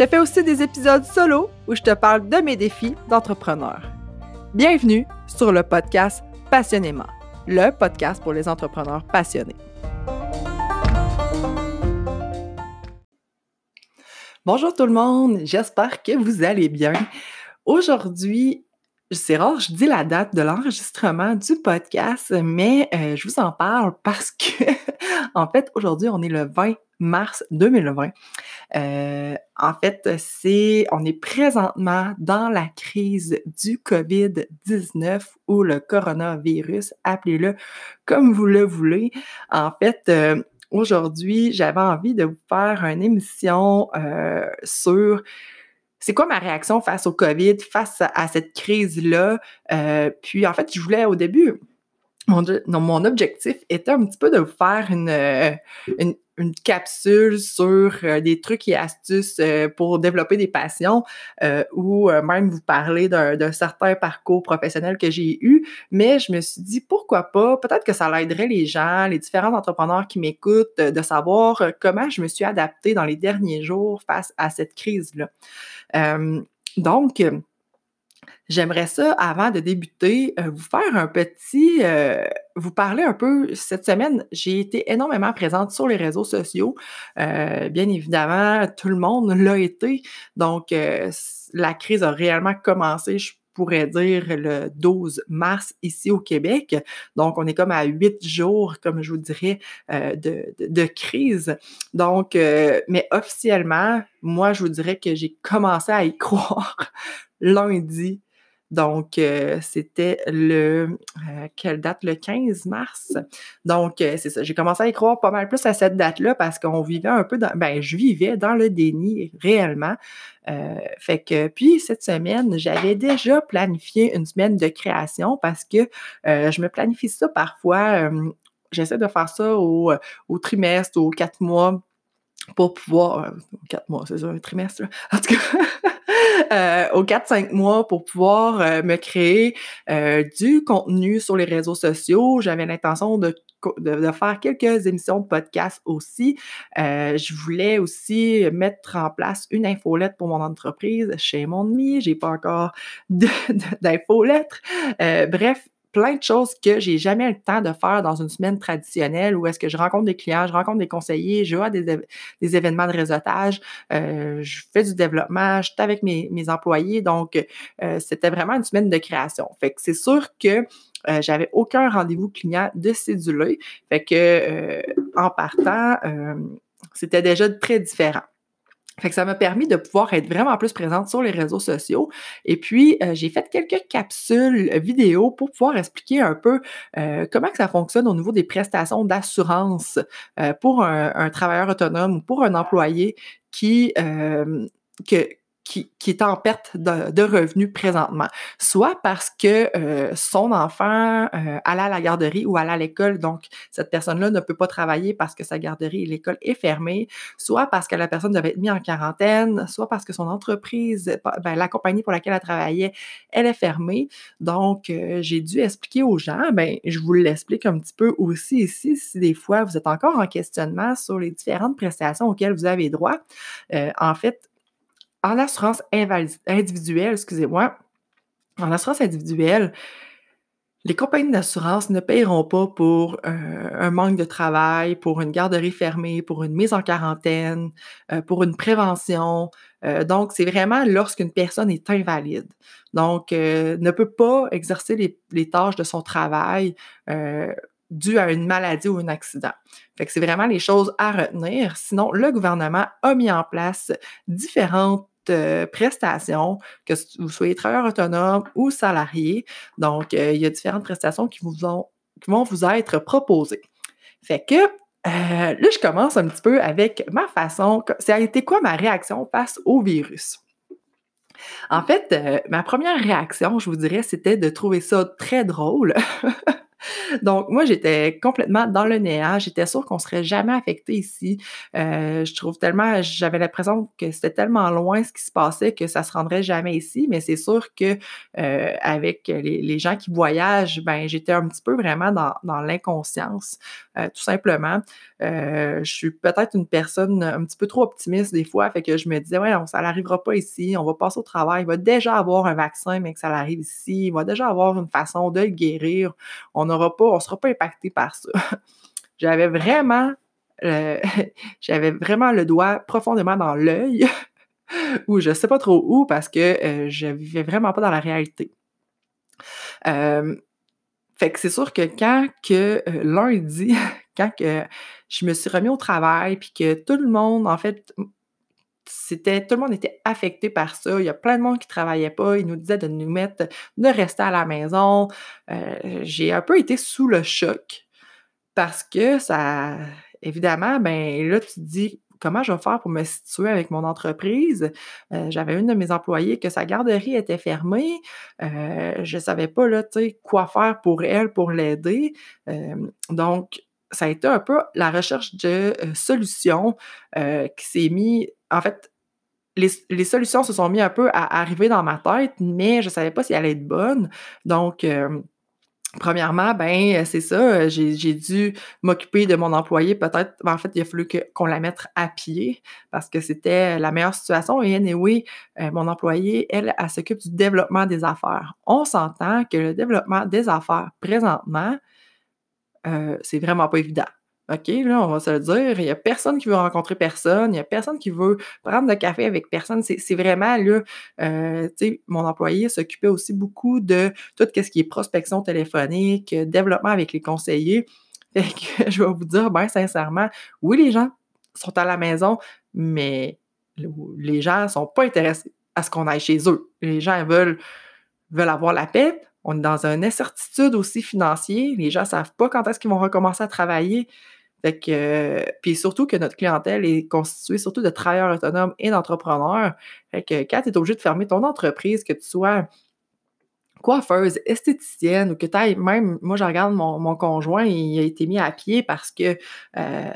je fais aussi des épisodes solo où je te parle de mes défis d'entrepreneur. Bienvenue sur le podcast Passionnément, le podcast pour les entrepreneurs passionnés. Bonjour tout le monde, j'espère que vous allez bien. Aujourd'hui, c'est rare, je dis la date de l'enregistrement du podcast, mais euh, je vous en parle parce que, en fait, aujourd'hui, on est le 20 mars 2020. Euh, en fait, c'est, on est présentement dans la crise du COVID-19 ou le coronavirus, appelez-le comme vous le voulez. En fait, euh, aujourd'hui, j'avais envie de vous faire une émission euh, sur c'est quoi ma réaction face au COVID, face à, cette crise-là. puis en fait, je voulais au début, mon, objectif était un petit peu de vous faire une, une capsule sur euh, des trucs et astuces euh, pour développer des passions euh, ou même vous parler d'un certain parcours professionnel que j'ai eu. Mais je me suis dit, pourquoi pas? Peut-être que ça l'aiderait les gens, les différents entrepreneurs qui m'écoutent, de savoir comment je me suis adaptée dans les derniers jours face à cette crise-là. donc, J'aimerais ça, avant de débuter, euh, vous faire un petit, euh, vous parler un peu. Cette semaine, j'ai été énormément présente sur les réseaux sociaux. Euh, bien évidemment, tout le monde l'a été. Donc, la crise a réellement commencé, je pourrais dire, le 12 mars ici au Québec. Donc, on est comme à huit jours, comme je vous dirais, de, de, crise. Donc, mais officiellement, moi, je vous dirais que j'ai commencé à y croire lundi donc, euh, c'était le, euh, quelle date? Le 15 mars. Donc, euh, c'est ça. J'ai commencé à y croire pas mal plus à cette date-là parce qu'on vivait un peu dans, ben, je vivais dans le déni réellement. fait que, puis cette semaine, j'avais déjà planifié une semaine de création parce que je me planifie ça parfois. J'essaie de faire ça au, au trimestre, aux quatre mois pour pouvoir. quatre mois, c'est ça, un trimestre. En tout cas. euh, aux 4-5 mois pour pouvoir euh, me créer euh, du contenu sur les réseaux sociaux. J'avais l'intention de, de, faire quelques émissions de podcast aussi. Euh, je voulais aussi mettre en place une infolette pour mon entreprise chez mon ami. J'ai pas encore d'infolettre. bref, plein de choses que j'ai jamais le temps de faire dans une semaine traditionnelle où est-ce que je rencontre des clients, je rencontre des conseillers, je vois des, événements de réseautage, euh, je fais du développement, je suis avec mes, mes employés. Donc, euh, c'était vraiment une semaine de création. Fait que c'est sûr que euh, j'avais aucun rendez-vous client de cédulé. Fait que en partant, c'était déjà très différent. Fait que ça m'a permis de pouvoir être vraiment plus présente sur les réseaux sociaux. Et puis, euh, j'ai fait quelques capsules vidéo pour pouvoir expliquer un peu euh, comment ça fonctionne au niveau des prestations d'assurance euh, pour un, travailleur autonome ou pour un employé qui, qui, est en perte de, revenus présentement, soit parce que euh, son enfant euh, allait à la garderie ou allait à l'école, donc cette personne-là ne peut pas travailler parce que sa garderie et l'école est fermée, soit parce que la personne devait être mise en quarantaine, soit parce que son entreprise, ben, la compagnie pour laquelle elle travaillait, elle est fermée. Donc, euh, j'ai dû expliquer aux gens, ben, je vous l'explique un petit peu aussi ici, si des fois vous êtes encore en questionnement sur les différentes prestations auxquelles vous avez droit. en fait, en assurance individuelle, excusez-moi, en assurance individuelle, les compagnies d'assurance ne paieront pas pour euh, un manque de travail, pour une garderie fermée, pour une mise en quarantaine, euh, pour une prévention. Euh, donc, c'est vraiment lorsqu'une personne est invalide. Donc, ne peut pas exercer les, tâches de son travail dû à une maladie ou un accident. Fait que c'est vraiment les choses à retenir. Sinon, le gouvernement a mis en place différentes prestations, que vous soyez travailleur autonome ou salarié. Donc, euh, il y a différentes prestations qui, vous qui vont vous être proposées. Fait que euh, là, je commence un petit peu avec ma façon. Ça a été quoi ma réaction face au virus? En fait, heu, ma première réaction, je vous dirais, c'était de trouver ça très drôle. Donc moi, j'étais complètement dans le néant. J'étais sûre qu'on serait jamais affecté ici. Heu, je trouve tellement j'avais l'impression que c'était tellement loin ce qui se passait que ça se rendrait jamais ici. Mais c'est sûr que, heu, avec les gens qui voyagent, ben, j'étais un petit peu vraiment dans l'inconscience, heu, tout simplement. Heu, je suis peut-être une personne un petit peu trop optimiste des fois, fait que je me disais: «Ouais, ça n'arrivera pas ici, on va passer au travail, il va déjà avoir un vaccin, mais que ça arrive ici, il va déjà avoir une façon de le guérir, on n'aura pas on sera pas impacté par ça». J'avais vraiment, euh, j'avais vraiment le doigt profondément dans l'œil ou je sais pas trop où parce que, je vivais vraiment pas dans la réalité. Fait que c'est sûr que quand que, heu, lundi, quand que je me suis remis au travail puis que tout le monde, en fait, c'était tout le monde était affecté par ça. Il y a plein de monde qui travaillait pas. Ils nous disaient de nous mettre, de rester à la maison. Euh, j'ai un peu été sous le choc parce que ça, évidemment, ben là, tu dis comment je vais faire pour me situer avec mon entreprise? Euh, j'avais une de mes employées que sa garderie était fermée. Euh, je savais pas là, quoi faire pour elle, pour l'aider. Euh, donc, ça a été un peu la recherche de solutions qui s'est mis. En fait, les, solutions se sont mis un peu à arriver dans ma tête, mais je ne savais pas si elles allaient être bonnes. Donc, Premièrement, ben c'est ça, j'ai dû m'occuper de mon employé peut-être ben, en fait, il a fallu qu'on la mette à pied parce que c'était la meilleure situation et anyway, mon employé, elle, elle s'occupe du développement des affaires. On s'entend que le développement des affaires présentement, euh, c'est vraiment pas évident. OK, là, on va se le dire, il y a personne qui veut rencontrer personne, il y a personne qui veut prendre de café avec personne. C'est vraiment là, euh, tu sais, mon employé s'occupait aussi beaucoup de tout ce qui est prospection téléphonique, développement avec les conseillers. Fait que je vais vous dire, bien sincèrement, oui, les gens sont à la maison, mais les gens sont pas intéressés à ce qu'on aille chez eux. Les gens veulent, veulent avoir la paix, on est dans une incertitude aussi financière. Les gens ne savent pas quand est-ce qu'ils vont recommencer à travailler. Fait que, puis surtout que notre clientèle est constituée surtout de travailleurs autonomes et d'entrepreneurs. Fait que quand tu es obligé de fermer ton entreprise, que tu sois coiffeuse, esthéticienne ou que tu ailles même, moi je regarde mon, mon, conjoint, il a été mis à pied parce que euh,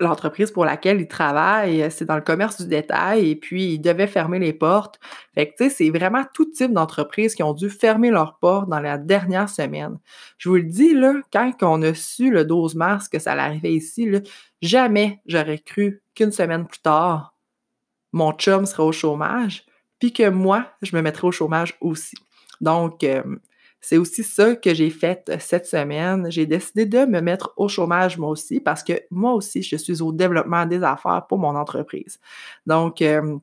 l'entreprise pour laquelle il travaille, euh, c'est dans le commerce du détail et puis il devait fermer les portes. Fait que, tu sais, c'est vraiment tout type d'entreprises qui ont dû fermer leurs portes dans la dernière semaine. Je vous le dis, là, quand on a su le 12 mars que ça allait arriver ici, là, jamais j'aurais cru qu'une semaine plus tard, mon chum serait au chômage, puis que moi, je me mettrais au chômage aussi. Donc, euh, c'est aussi ça que j'ai fait euh, cette semaine. J'ai décidé de me mettre au chômage moi aussi parce que moi aussi, je suis au développement des affaires pour mon entreprise. Donc, euh,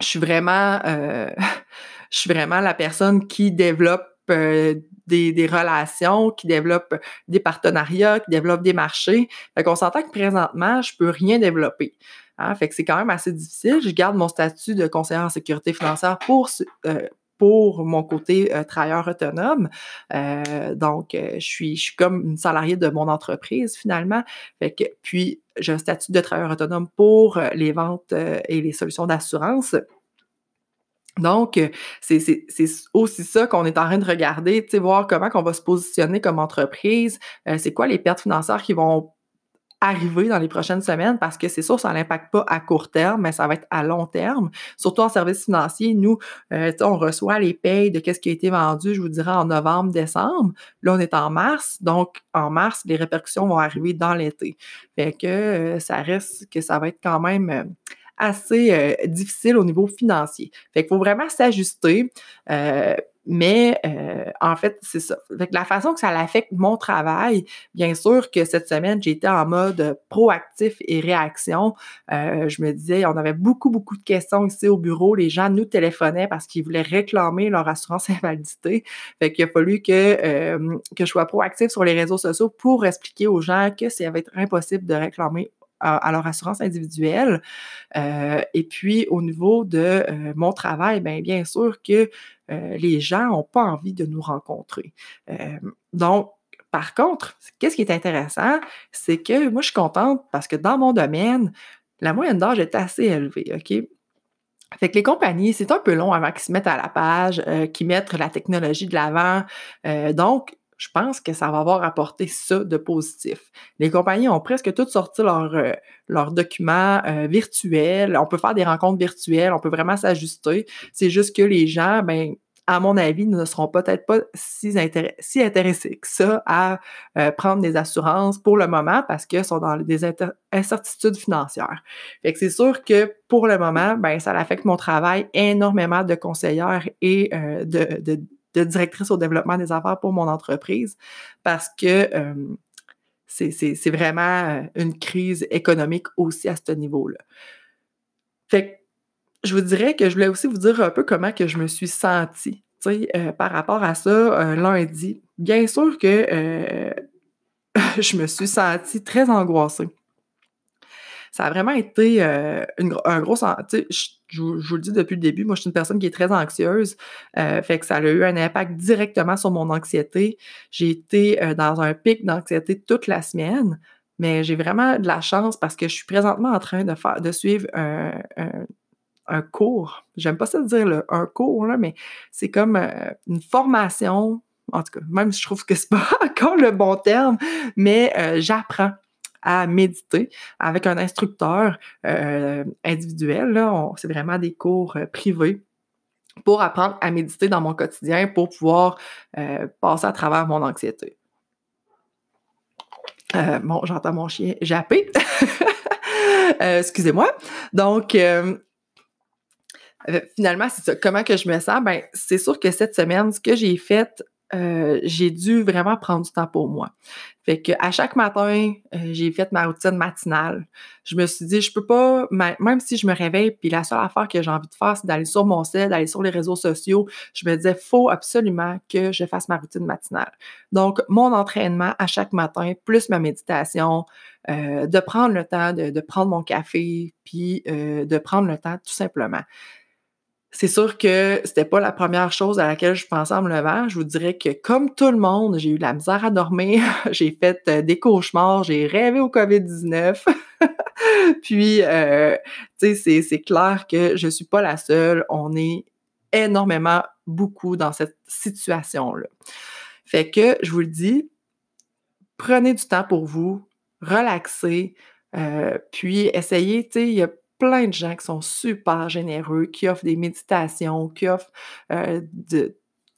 je suis vraiment, euh, je suis vraiment la personne qui développe des, relations, qui développe des partenariats, qui développe des marchés. Fait qu'on s'entend que présentement, je peux rien développer. Hein? Fait que c'est quand même assez difficile. Je garde mon statut de conseiller en sécurité financière pour, pour mon côté euh, travailleur autonome. Euh, donc, euh, je, suis, je suis comme une salariée de mon entreprise finalement. Puis, j'ai un statut de travailleur autonome pour les ventes et les solutions d'assurance. Donc, c'est aussi ça qu'on est en train de regarder, voir comment on va se positionner comme entreprise, c'est quoi les pertes financières qui vont arriver dans les prochaines semaines parce que c'est sûr, ça n'impacte pas à court terme, mais ça va être à long terme. Surtout en service financier, nous, euh, on reçoit les payes de qu'est-ce qui a été vendu, je vous dirais, en novembre, décembre. Là, on est en mars, donc en mars, les répercussions vont arriver dans l'été. Fait que euh, ça reste que ça va être quand même euh, assez difficile au niveau financier. Fait qu'il faut vraiment s'ajuster. Mais euh, en fait, c'est ça. Fait la façon que ça affecte mon travail, bien sûr que cette semaine, j'étais en mode proactif et réaction. Euh, je me disais, on avait beaucoup, beaucoup de questions ici au bureau. Les gens nous téléphonaient parce qu'ils voulaient réclamer leur assurance invalidité. Fait qu'il a fallu que, euh, que je sois proactif sur les réseaux sociaux pour expliquer aux gens que ça va être impossible de réclamer à, leur assurance individuelle. Euh, et puis, au niveau de euh, mon travail, bien, sûr que euh, les gens n'ont pas envie de nous rencontrer. donc, par contre, qu'est-ce qui est intéressant, c'est que moi, je suis contente parce que dans mon domaine, la moyenne d'âge est assez élevée, OK? Fait que les compagnies, c'est un peu long avant qu'ils se mettent à la page, euh, qu'ils mettent la technologie de l'avant. Euh, donc, je pense que ça va avoir apporté ça de positif. Les compagnies ont presque toutes sorti leurs euh, documents euh, virtuels. On peut faire des rencontres virtuelles, on peut vraiment s'ajuster. C'est juste que les gens, ben, à mon avis, ne seront peut-être pas si, si, intéressés que ça à euh, prendre des assurances pour le moment parce qu'ils sont dans des incertitudes financières. Fait que c'est sûr que pour le moment, ben, ça affecte mon travail énormément de conseillère et euh, de, de, de, directrice au développement des affaires pour mon entreprise parce que euh, c'est vraiment une crise économique aussi à ce niveau-là. Fait que je vous dirais que je voulais aussi vous dire un peu comment que je me suis sentie, euh, par rapport à ça, euh, lundi. Bien sûr que euh, je me suis sentie très angoissée. Ça a vraiment été une, un gros... Sais, je, vous le dis depuis le début, moi, je suis une personne qui est très anxieuse, fait que ça a eu un impact directement sur mon anxiété. J'ai été dans un pic d'anxiété toute la semaine, mais j'ai vraiment de la chance parce que je suis présentement en train de faire, de suivre un, un cours. J'aime pas ça dire un cours, là, mais c'est comme euh, une formation. En tout cas, même si je trouve que c'est pas encore le bon terme, mais euh, j'apprends à méditer avec un instructeur euh, individuel. C'est vraiment des cours privés pour apprendre à méditer dans mon quotidien pour pouvoir passer à travers mon anxiété. bon, j'entends mon chien japper. excusez-moi. Donc, euh, finalement, c'est ça. Comment que je me sens? Ben, c'est sûr que cette semaine, ce que j'ai fait, euh, j'ai dû vraiment prendre du temps pour moi. Fait à chaque matin, euh, j'ai fait ma routine matinale. Je me suis dit, je peux pas, même si je me réveille, puis la seule affaire que j'ai envie de faire, c'est d'aller sur mon site, d'aller sur les réseaux sociaux. Je me disais, faut absolument que je fasse ma routine matinale. Donc, mon entraînement à chaque matin, plus ma méditation, de prendre le temps de prendre mon café, puis de prendre le temps tout simplement. C'est sûr que c'était pas la première chose à laquelle je pensais en me levant. Je vous dirais que comme tout le monde, j'ai eu la misère à dormir, j'ai fait euh, des cauchemars, j'ai rêvé au COVID-19. Puis, euh, tu sais, c'est clair que je suis pas la seule. On est énormément, beaucoup dans cette situation-là. Fait que, je vous le dis, prenez du temps pour vous, relaxez, euh, puis essayez, tu sais, il y a plein de gens qui sont super généreux, qui offrent des méditations, qui offrent euh,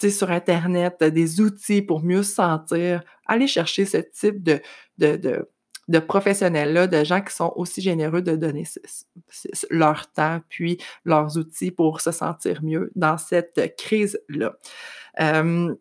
sur Internet des outils pour mieux se sentir. Allez chercher ce type de, de, de, professionnels-là, de gens qui sont aussi généreux de donner leur temps, puis leurs outils pour se sentir mieux dans cette crise-là. Euh,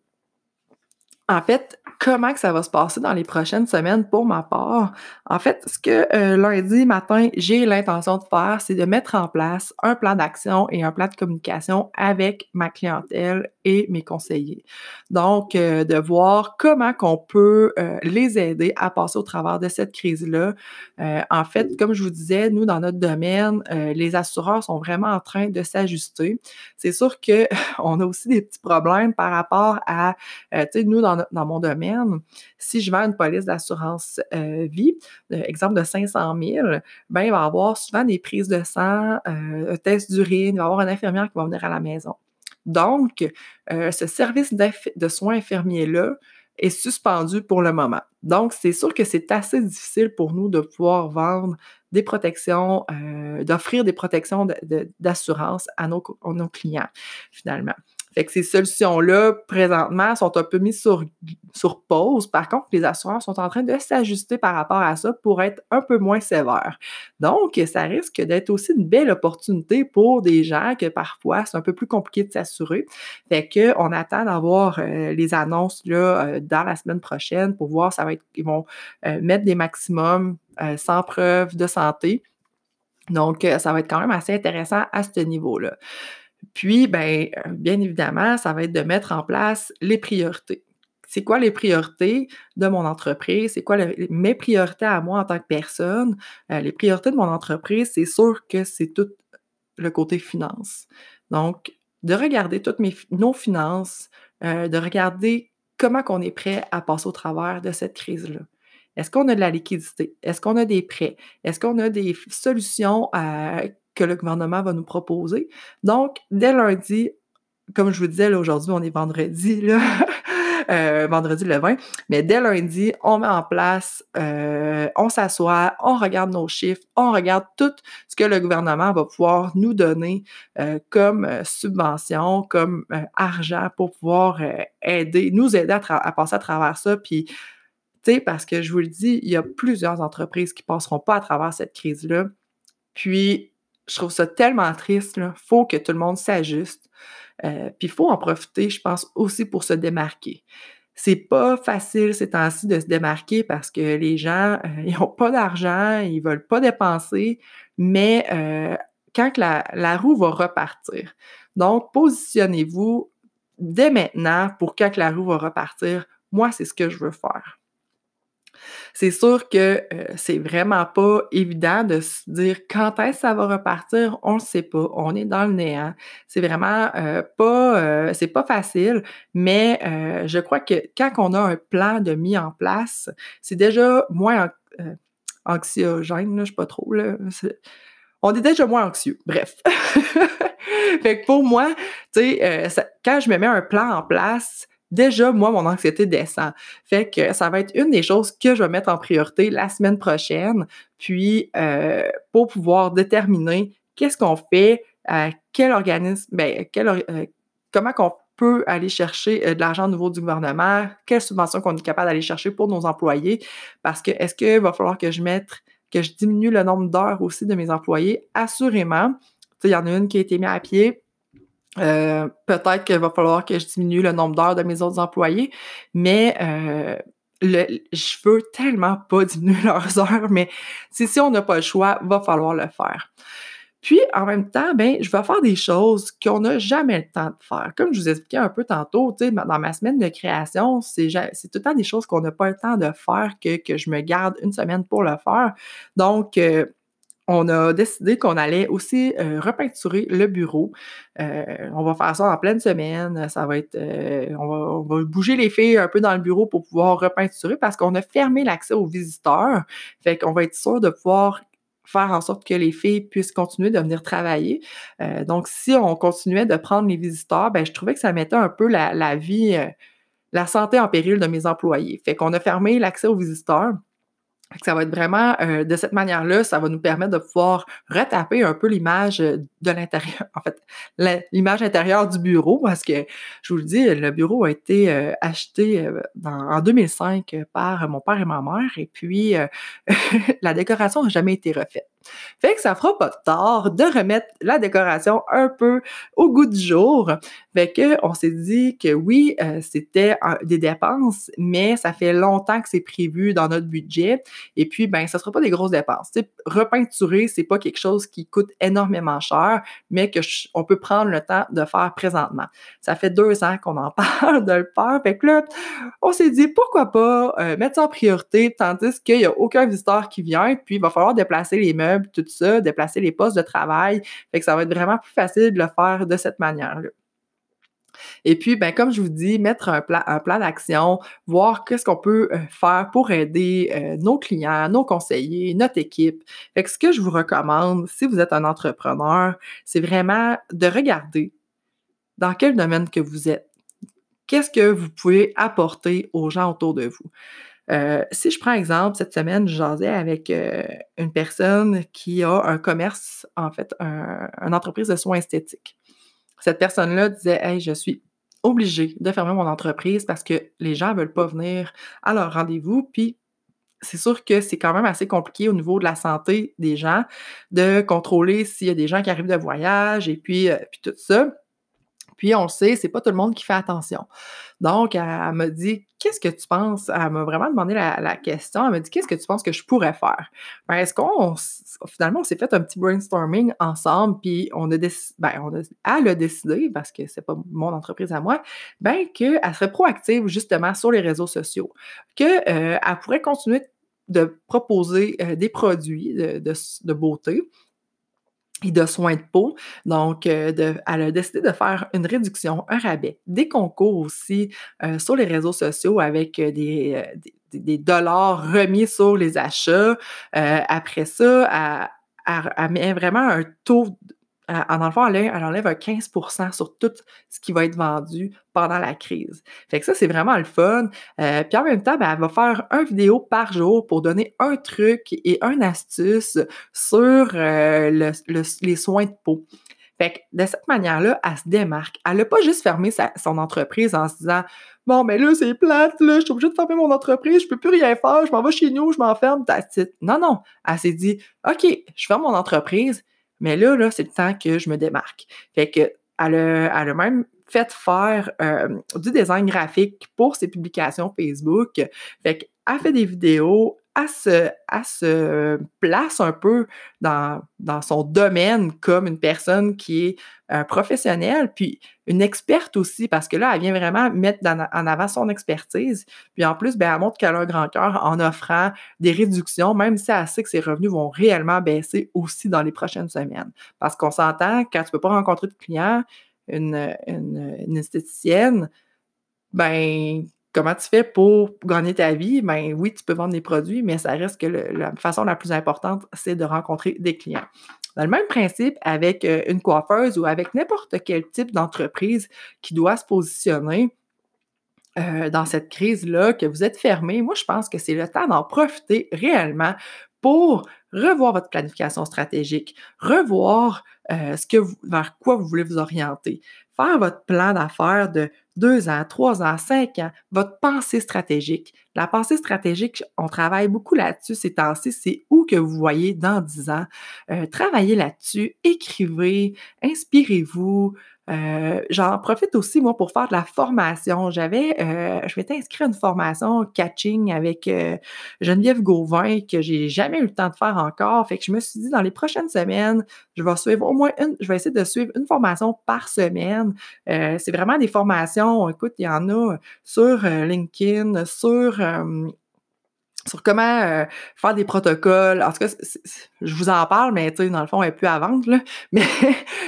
en fait, comment que ça va se passer dans les prochaines semaines pour ma part? En fait, ce que euh, lundi matin, j'ai l'intention de faire, c'est de mettre en place un plan d'action et un plan de communication avec ma clientèle et mes conseillers. Donc, euh, de voir comment qu'on peut euh, les aider à passer au travers de cette crise-là. en fait, comme je vous disais, nous, dans notre domaine, les assureurs sont vraiment en train de s'ajuster. C'est sûr que on a aussi des petits problèmes par rapport à, tu sais, nous, dans dans mon domaine, si je vends une police d'assurance euh, vie, euh, exemple de 500 000, ben, il va y avoir souvent des prises de sang, euh, un test d'urine, il va y avoir un infirmière qui va venir à la maison. Donc, ce service de soins infirmiers-là est suspendu pour le moment. Donc, c'est sûr que c'est assez difficile pour nous de pouvoir vendre des protections, d'offrir des protections d'assurance à nos clients, finalement. Fait que ces solutions-là, présentement, sont un peu mises sur, pause. Par contre, les assureurs sont en train de s'ajuster par rapport à ça pour être un peu moins sévères. Donc, ça risque d'être aussi une belle opportunité pour des gens que parfois, c'est un peu plus compliqué de s'assurer. Fait qu'on attend d'avoir euh, les annonces là, euh, dans la semaine prochaine pour voir, ça va être, ils vont euh, mettre des maximums sans preuve de santé. Donc, ça va être quand même assez intéressant à ce niveau-là. Puis, ben, euh, bien évidemment, ça va être de mettre en place les priorités. C'est quoi les priorités de mon entreprise? C'est quoi mes priorités à moi en tant que personne? Euh, les priorités de mon entreprise, c'est sûr que c'est tout le côté finance. Donc, de regarder toutes nos finances, euh, de regarder comment on est prêt à passer au travers de cette crise-là. Est-ce qu'on a de la liquidité? Est-ce qu'on a des prêts? Est-ce qu'on a des solutions à que le gouvernement va nous proposer. Donc, dès lundi, comme je vous disais, aujourd'hui, on est vendredi, euh, vendredi le 20, mais dès lundi, on met en place, euh, on s'assoit, on regarde nos chiffres, on regarde tout ce que le gouvernement va pouvoir nous donner euh, comme subvention, comme argent pour pouvoir aider, nous aider à, passer à travers ça, puis tu sais, parce que je vous le dis, il y a plusieurs entreprises qui passeront pas à travers cette crise-là. Puis, je trouve ça tellement triste. Il faut que tout le monde s'ajuste. Euh, puis il faut en profiter, je pense, aussi pour se démarquer. C'est pas facile ces temps-ci de se démarquer parce que les gens, euh, ils n'ont pas d'argent, ils veulent pas dépenser, mais euh, quand la, la, roue va repartir. Donc, positionnez-vous dès maintenant pour quand la roue va repartir. Moi, c'est ce que je veux faire. C'est sûr que euh, c'est vraiment pas évident de se dire quand est-ce que ça va repartir, on le sait pas, on est dans le néant. C'est vraiment euh, pas, euh, c'est pas facile, mais je crois que quand on a un plan de mis en place, c'est déjà moins anxiogène, là, je sais pas trop, on est déjà moins anxieux. Bref. fait pour moi, tu sais, quand je me mets un plan en place, déjà, moi, mon anxiété descend. Fait que ça va être une des choses que je vais mettre en priorité la semaine prochaine, puis euh, pour pouvoir déterminer qu'est-ce qu'on fait, à quel organisme, ben, quel, euh, comment qu'on peut aller chercher euh, de l'argent au niveau du gouvernement, quelles subventions qu'on est capable d'aller chercher pour nos employés, parce que est-ce qu'il va falloir que je mette, que je diminue le nombre d'heures aussi de mes employés? Assurément. Il y en a une qui a été mise à pied, euh, peut-être qu'il va falloir que je diminue le nombre d'heures de mes autres employés, mais euh, le, je veux tellement pas diminuer leurs heures, mais si, on n'a pas le choix, va falloir le faire. Puis, en même temps, ben, je vais faire des choses qu'on n'a jamais le temps de faire. Comme je vous expliquais un peu tantôt, dans ma semaine de création, c'est tout le temps des choses qu'on n'a pas le temps de faire que, que je me garde une semaine pour le faire. Donc, euh, on a décidé qu'on allait aussi euh, repeinturer le bureau. Euh, on va faire ça en pleine semaine. Ça va être, euh, on, va, bouger les filles un peu dans le bureau pour pouvoir repeinturer parce qu'on a fermé l'accès aux visiteurs. Fait qu'on va être sûr de pouvoir faire en sorte que les filles puissent continuer de venir travailler. donc, si on continuait de prendre les visiteurs, ben, je trouvais que ça mettait un peu la, la vie, la santé en péril de mes employés. Fait qu'on a fermé l'accès aux visiteurs. Ça va être vraiment euh, de cette manière-là, ça va nous permettre de pouvoir retaper un peu l'image euh, de l'intérieur, en fait, l'image intérieure du bureau, parce que je vous le dis, le bureau a été euh, acheté en 2005 par mon père et ma mère, et puis la décoration n'a jamais été refaite. Fait que ça fera pas de tort de remettre la décoration un peu au goût du jour. Fait que on s'est dit que oui, euh, c'était des dépenses, mais ça fait longtemps que c'est prévu dans notre budget. Et puis, ben, ça sera pas des grosses dépenses. T'sais, repeinturer, c'est pas quelque chose qui coûte énormément cher, mais que on peut prendre le temps de faire présentement. Ça fait deux ans qu'on en parle de le faire. Fait que là, on s'est dit pourquoi pas euh, mettre ça en priorité, tandis qu'il y a aucun visiteur qui vient, puis il va falloir déplacer les meubles tout ça, déplacer les postes de travail. Fait que ça va être vraiment plus facile de le faire de cette manière-là. Et puis, ben, comme je vous dis, mettre un plan, un plan d'action, voir qu'est-ce qu'on peut euh, faire pour aider euh, nos clients, nos conseillers, notre équipe. Ce que je vous recommande, si vous êtes un entrepreneur, c'est vraiment de regarder dans quel domaine que vous êtes. Qu'est-ce que vous pouvez apporter aux gens autour de vous? Euh, si je prends exemple, cette semaine, je jasais avec euh, une personne qui a un commerce, en fait, une entreprise de soins esthétiques. Cette personne-là disait Hey, je suis obligée de fermer mon entreprise parce que les gens ne veulent pas venir à leur rendez-vous. Puis c'est sûr que c'est quand même assez compliqué au niveau de la santé des gens de contrôler s'il y a des gens qui arrivent de voyage et puis, euh, puis tout ça. Puis on le sait, c'est pas tout le monde qui fait attention. Donc, elle, m'a dit Qu'est-ce que tu penses? Elle m'a vraiment demandé la, question. Elle m'a dit Qu'est-ce que tu penses que je pourrais faire? Ben, est-ce qu'on finalement on s'est fait un petit brainstorming ensemble, puis on a décidé, ben, on a, elle a décidé, parce que c'est pas mon entreprise à moi, ben qu'elle serait proactive justement sur les réseaux sociaux, qu'elle euh, pourrait continuer de proposer euh, des produits de beauté et de soins de peau. Donc, euh, de, elle a décidé de faire une réduction, un rabais, des concours aussi euh, sur les réseaux sociaux avec euh, des, dollars remis sur les achats. après ça, elle, met vraiment un taux en enfant, elle, enlève un 15% sur tout ce qui va être vendu pendant la crise. Fait que ça, c'est vraiment le fun. Euh, puis en même temps, ben, elle va faire une vidéo par jour pour donner un truc et une astuce sur euh, les soins de peau. Fait que de cette manière-là, elle se démarque. Elle n'a pas juste fermé son entreprise en se disant Bon, mais là, c'est plate, là, je suis obligée de fermer mon entreprise, je peux plus rien faire, je m'en vais chez nous, je m'enferme, Non, non. Elle s'est dit OK, je ferme mon entreprise, mais là, là, c'est le temps que je me démarque. Fait que elle a, elle a même fait faire euh, du design graphique pour ses publications Facebook. Fait qu'elle fait des vidéos, elle se, place un peu dans, son domaine comme une personne qui est un professionnel, puis une experte aussi, parce que là, elle vient vraiment mettre en avant son expertise. Puis en plus, ben, elle montre qu'elle a un grand cœur en offrant des réductions, même si elle sait que ses revenus vont réellement baisser aussi dans les prochaines semaines. Parce qu'on s'entend, quand tu ne peux pas rencontrer de clients, une, une, une esthéticienne, ben, comment tu fais pour gagner ta vie? Ben oui, tu peux vendre des produits, mais ça reste que la façon la plus importante, c'est de rencontrer des clients. Dans le même principe avec euh, une coiffeuse ou avec n'importe quel type d'entreprise qui doit se positionner euh, dans cette crise-là, que vous êtes fermé, moi je pense que c'est le temps d'en profiter réellement pour revoir votre planification stratégique, revoir euh, ce que vers quoi vous voulez vous orienter, faire votre plan d'affaires de deux ans, trois ans, cinq ans, votre pensée stratégique. La pensée stratégique, on travaille beaucoup là-dessus ces temps-ci, c'est où que vous voyez dans dix ans. Euh, travaillez là-dessus, écrivez, inspirez-vous, euh, j'en profite aussi, moi, pour faire de la formation. J'avais, je m'étais inscrit à une formation catching avec Geneviève Gauvin que j'ai jamais eu le temps de faire encore. Fait que je me suis dit, dans les prochaines semaines, je vais suivre au je vais essayer de suivre une formation par semaine. c'est vraiment des formations, écoute, il y en a sur LinkedIn, sur sur comment euh, faire des protocoles. En tout cas, je vous en parle, mais tu sais, dans le fond, elle n'est plus à vendre. Là. Mais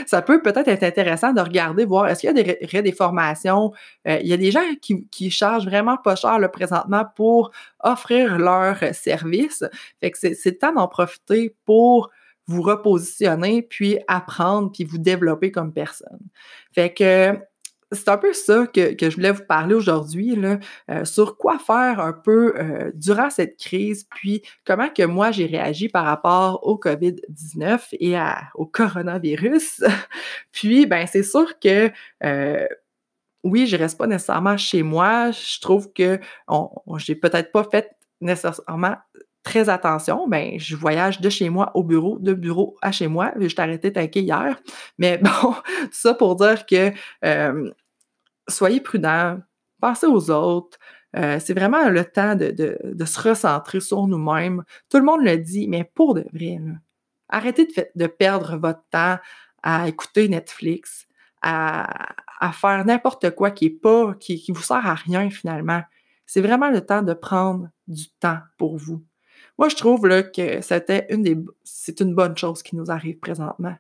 ça peut peut-être être intéressant de regarder, voir est-ce qu'il y a des, des formations. Euh, il y a des gens qui, qui chargent vraiment pas cher là, présentement pour offrir leurs services. Fait que c'est le temps d'en profiter pour vous repositionner, puis apprendre, puis vous développer comme personne. Fait que c'est un peu ça que, je voulais vous parler aujourd'hui, euh, sur quoi faire un peu euh, durant cette crise, puis comment que moi j'ai réagi par rapport au COVID-19 et au coronavirus. puis, ben, c'est sûr que euh, oui, je reste pas nécessairement chez moi. Je trouve que on, j'ai peut-être pas fait nécessairement très attention, ben, je voyage de chez moi au bureau, de bureau à chez moi. Je t'ai arrêté de hier. Mais bon, ça pour dire que soyez prudents, pensez aux autres. Euh, c'est vraiment le temps de, se recentrer sur nous-mêmes. Tout le monde le dit, mais pour de vrai, arrêtez de, perdre votre temps à écouter Netflix, à, faire n'importe quoi qui est pas, qui, qui vous sert à rien finalement. C'est vraiment le temps de prendre du temps pour vous. Moi, je trouve que c'était une des, c'est une bonne chose qui nous arrive présentement.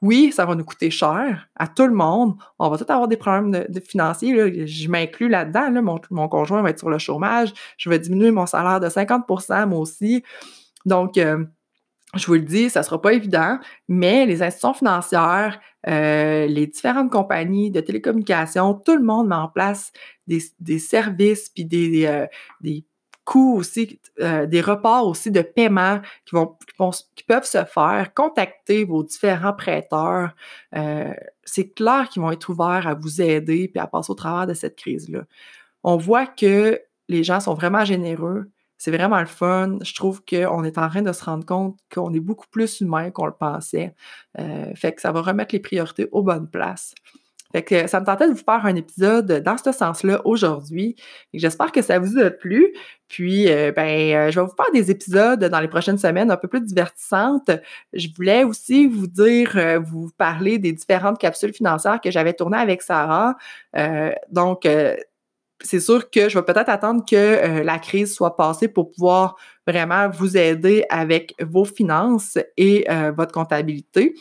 Oui, ça va nous coûter cher à tout le monde. On va tout avoir des problèmes de, financiers. Je m'inclus là-dedans. Mon, conjoint va être sur le chômage. Je vais diminuer mon salaire de 50% moi aussi. Donc, euh, je vous le dis, ça ne sera pas évident, mais les institutions financières, euh, les différentes compagnies de télécommunications, tout le monde met en place des, services puis des, euh, des coûts aussi, euh, des reports aussi de paiement qui, vont, qui, peuvent se faire, contacter vos différents prêteurs. Euh, c'est clair qu'ils vont être ouverts à vous aider puis à passer au travers de cette crise-là. On voit que les gens sont vraiment généreux. C'est vraiment le fun. Je trouve qu'on est en train de se rendre compte qu'on est beaucoup plus humain qu'on le pensait. Euh, fait que ça va remettre les priorités aux bonnes places. Fait que ça me tentait de vous faire un épisode dans ce sens-là aujourd'hui. J'espère que ça vous a plu. Puis, euh, ben, euh, je vais vous faire des épisodes dans les prochaines semaines un peu plus divertissantes. Je voulais aussi vous dire, euh, vous parler des différentes capsules financières que j'avais tournées avec Sarah. donc, c'est sûr que je vais peut-être attendre que la crise soit passée pour pouvoir vraiment vous aider avec vos finances et votre comptabilité.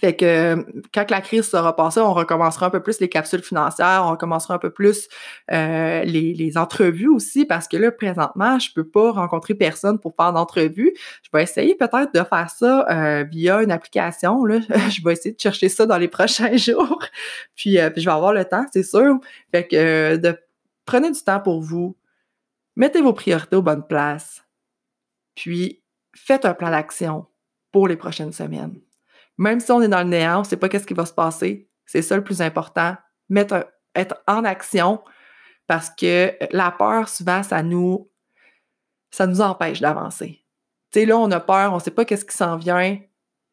Fait que quand la crise sera passée, on recommencera un peu plus les capsules financières, on recommencera un peu plus euh, les, les, entrevues aussi, parce que là, présentement, je peux pas rencontrer personne pour faire d'entrevue. Je vais essayer peut-être de faire ça euh, via une application. Là. je vais essayer de chercher ça dans les prochains jours. puis, euh, je vais avoir le temps, c'est sûr. Fait que de, prenez du temps pour vous, mettez vos priorités aux bonnes places, puis faites un plan d'action pour les prochaines semaines. Même si on est dans le néant, on ne sait pas qu'est-ce qui va se passer. C'est ça le plus important. Être en action parce que la peur, souvent, ça nous, ça nous empêche d'avancer. Tu sais, là, on a peur, on ne sait pas qu'est-ce qui s'en vient.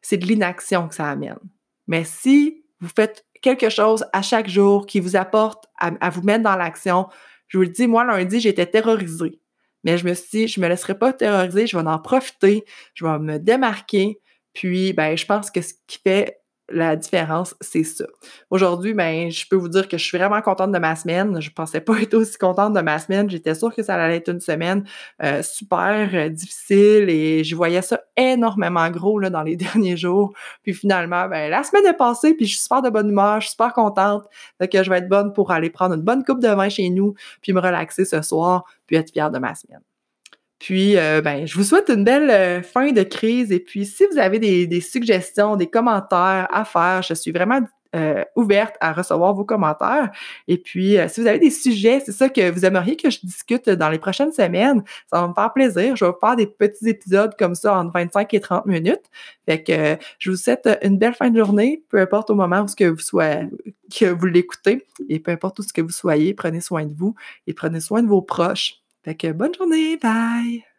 C'est de l'inaction que ça amène. Mais si vous faites quelque chose à chaque jour qui vous apporte à, vous mettre dans l'action, je vous le dis, moi, lundi, j'étais terrorisée. Mais je me suis dit, je me laisserai pas terroriser, je vais en profiter, je vais me démarquer, puis, ben, je pense que ce qui fait la différence, c'est ça. Aujourd'hui, ben, je peux vous dire que je suis vraiment contente de ma semaine. Je pensais pas être aussi contente de ma semaine. J'étais sûre que ça allait être une semaine euh, super euh, difficile et je voyais ça énormément gros là, dans les derniers jours. Puis finalement, ben, la semaine est passée, puis je suis super de bonne humeur, je suis super contente. que je vais être bonne pour aller prendre une bonne coupe de vin chez nous, puis me relaxer ce soir, puis être fière de ma semaine. Puis, euh, ben, je vous souhaite une belle euh, fin de crise. Et puis, si vous avez des, suggestions, des commentaires à faire, je suis vraiment euh, ouverte à recevoir vos commentaires. Et puis, si vous avez des sujets, c'est ça que vous aimeriez que je discute dans les prochaines semaines, ça va me faire plaisir. Je vais faire des petits épisodes comme ça entre 25 et 30 minutes. Fait que je vous souhaite une belle fin de journée, peu importe au moment où ce que vous soyez, que vous l'écoutez, et peu importe où ce que vous soyez, prenez soin de vous et prenez soin de vos proches. Fait que bonne journée, bye!